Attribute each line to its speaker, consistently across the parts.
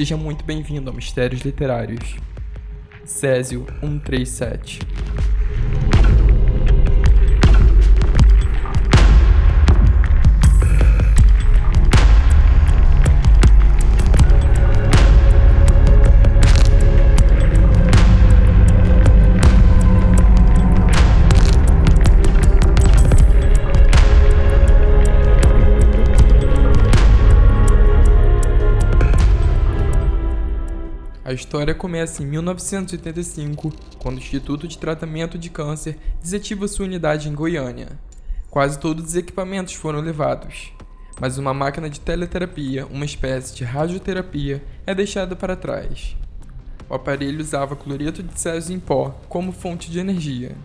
Speaker 1: Seja muito bem-vindo ao Mistérios Literários. Césio 137 A história começa em 1985, quando o Instituto de Tratamento de Câncer desativa sua unidade em Goiânia. Quase todos os equipamentos foram levados, mas uma máquina de teleterapia, uma espécie de radioterapia, é deixada para trás. O aparelho usava cloreto de césio em pó como fonte de energia.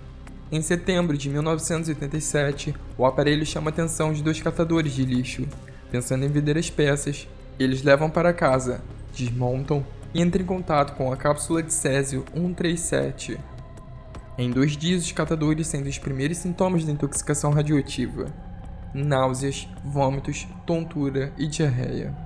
Speaker 1: Em setembro de 1987, o aparelho chama a atenção de dois catadores de lixo. Pensando em vender as peças, eles levam para casa, desmontam e entra em contato com a cápsula de Césio 137. Em dois dias, os catadores sentem os primeiros sintomas da intoxicação radioativa: náuseas, vômitos, tontura e diarreia.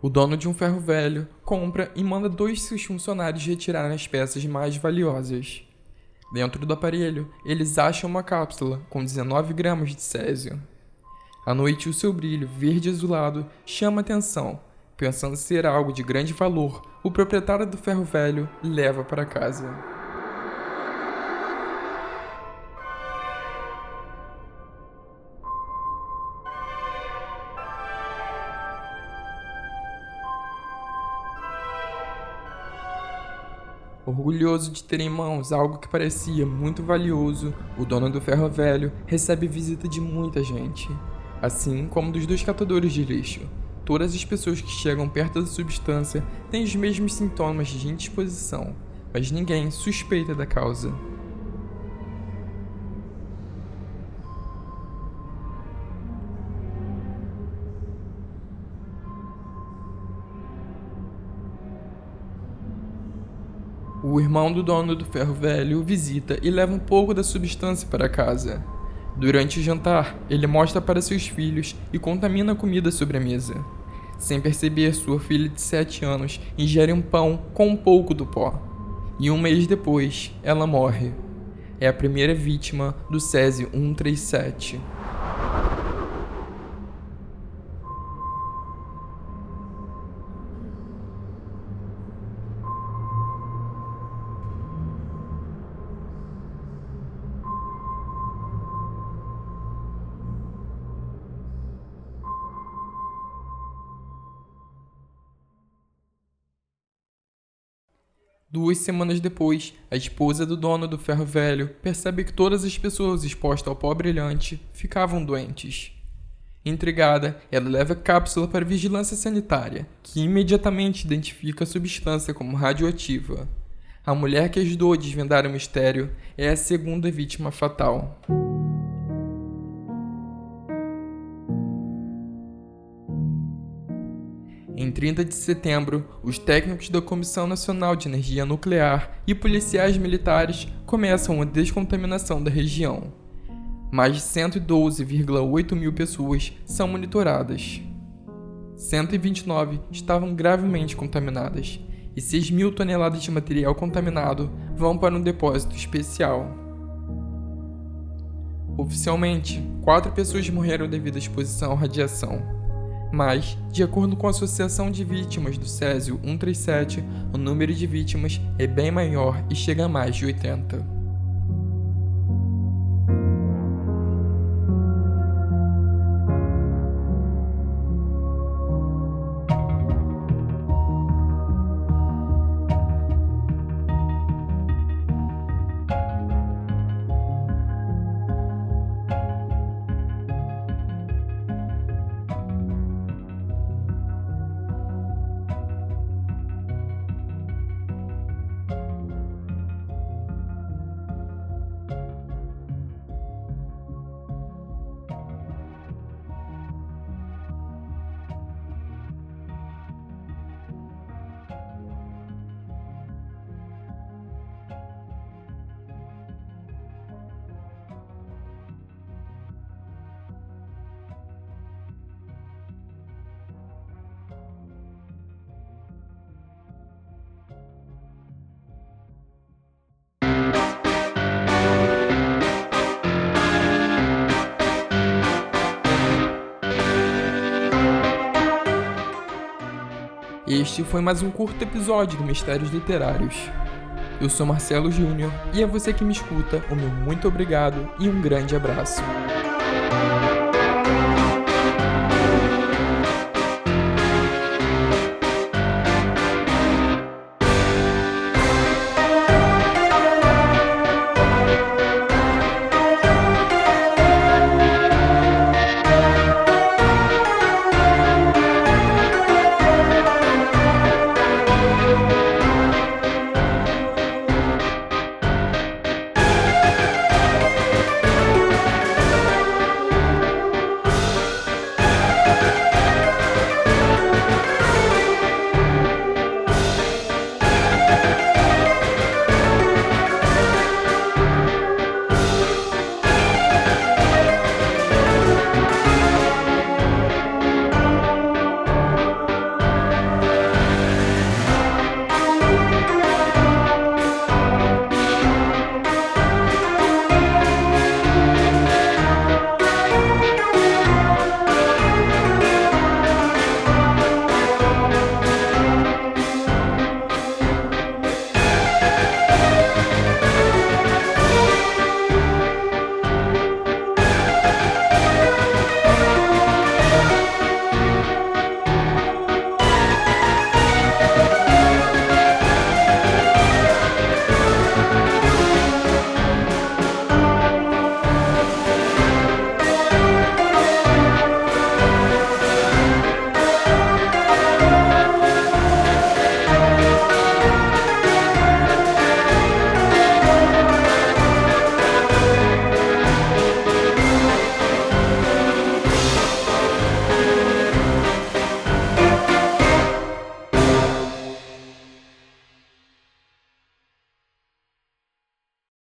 Speaker 1: O dono de um ferro velho compra e manda dois seus funcionários retirarem as peças mais valiosas. Dentro do aparelho, eles acham uma cápsula com 19 gramas de césio. À noite, o seu brilho verde azulado chama atenção. Pensando ser algo de grande valor, o proprietário do ferro velho leva para casa. Orgulhoso de ter em mãos algo que parecia muito valioso, o dono do ferro velho recebe visita de muita gente, assim como dos dois catadores de lixo. Todas as pessoas que chegam perto da substância têm os mesmos sintomas de indisposição, mas ninguém suspeita da causa. O irmão do dono do ferro velho visita e leva um pouco da substância para casa. Durante o jantar, ele mostra para seus filhos e contamina a comida sobre a mesa. Sem perceber, sua filha de 7 anos ingere um pão com um pouco do pó. E um mês depois, ela morre. É a primeira vítima do Césio 137. Duas semanas depois, a esposa do dono do ferro velho percebe que todas as pessoas expostas ao pó brilhante ficavam doentes. Intrigada, ela leva a cápsula para a vigilância sanitária, que imediatamente identifica a substância como radioativa. A mulher que ajudou a desvendar o mistério é a segunda vítima fatal. 30 de setembro, os técnicos da Comissão Nacional de Energia Nuclear e policiais militares começam a descontaminação da região. Mais de 112,8 mil pessoas são monitoradas. 129 estavam gravemente contaminadas e 6 mil toneladas de material contaminado vão para um depósito especial. Oficialmente, quatro pessoas morreram devido à exposição à radiação. Mas, de acordo com a Associação de Vítimas do Césio 137, o número de vítimas é bem maior e chega a mais de 80. Este foi mais um curto episódio do Mistérios Literários. Eu sou Marcelo Júnior e é você que me escuta, o meu muito obrigado e um grande abraço.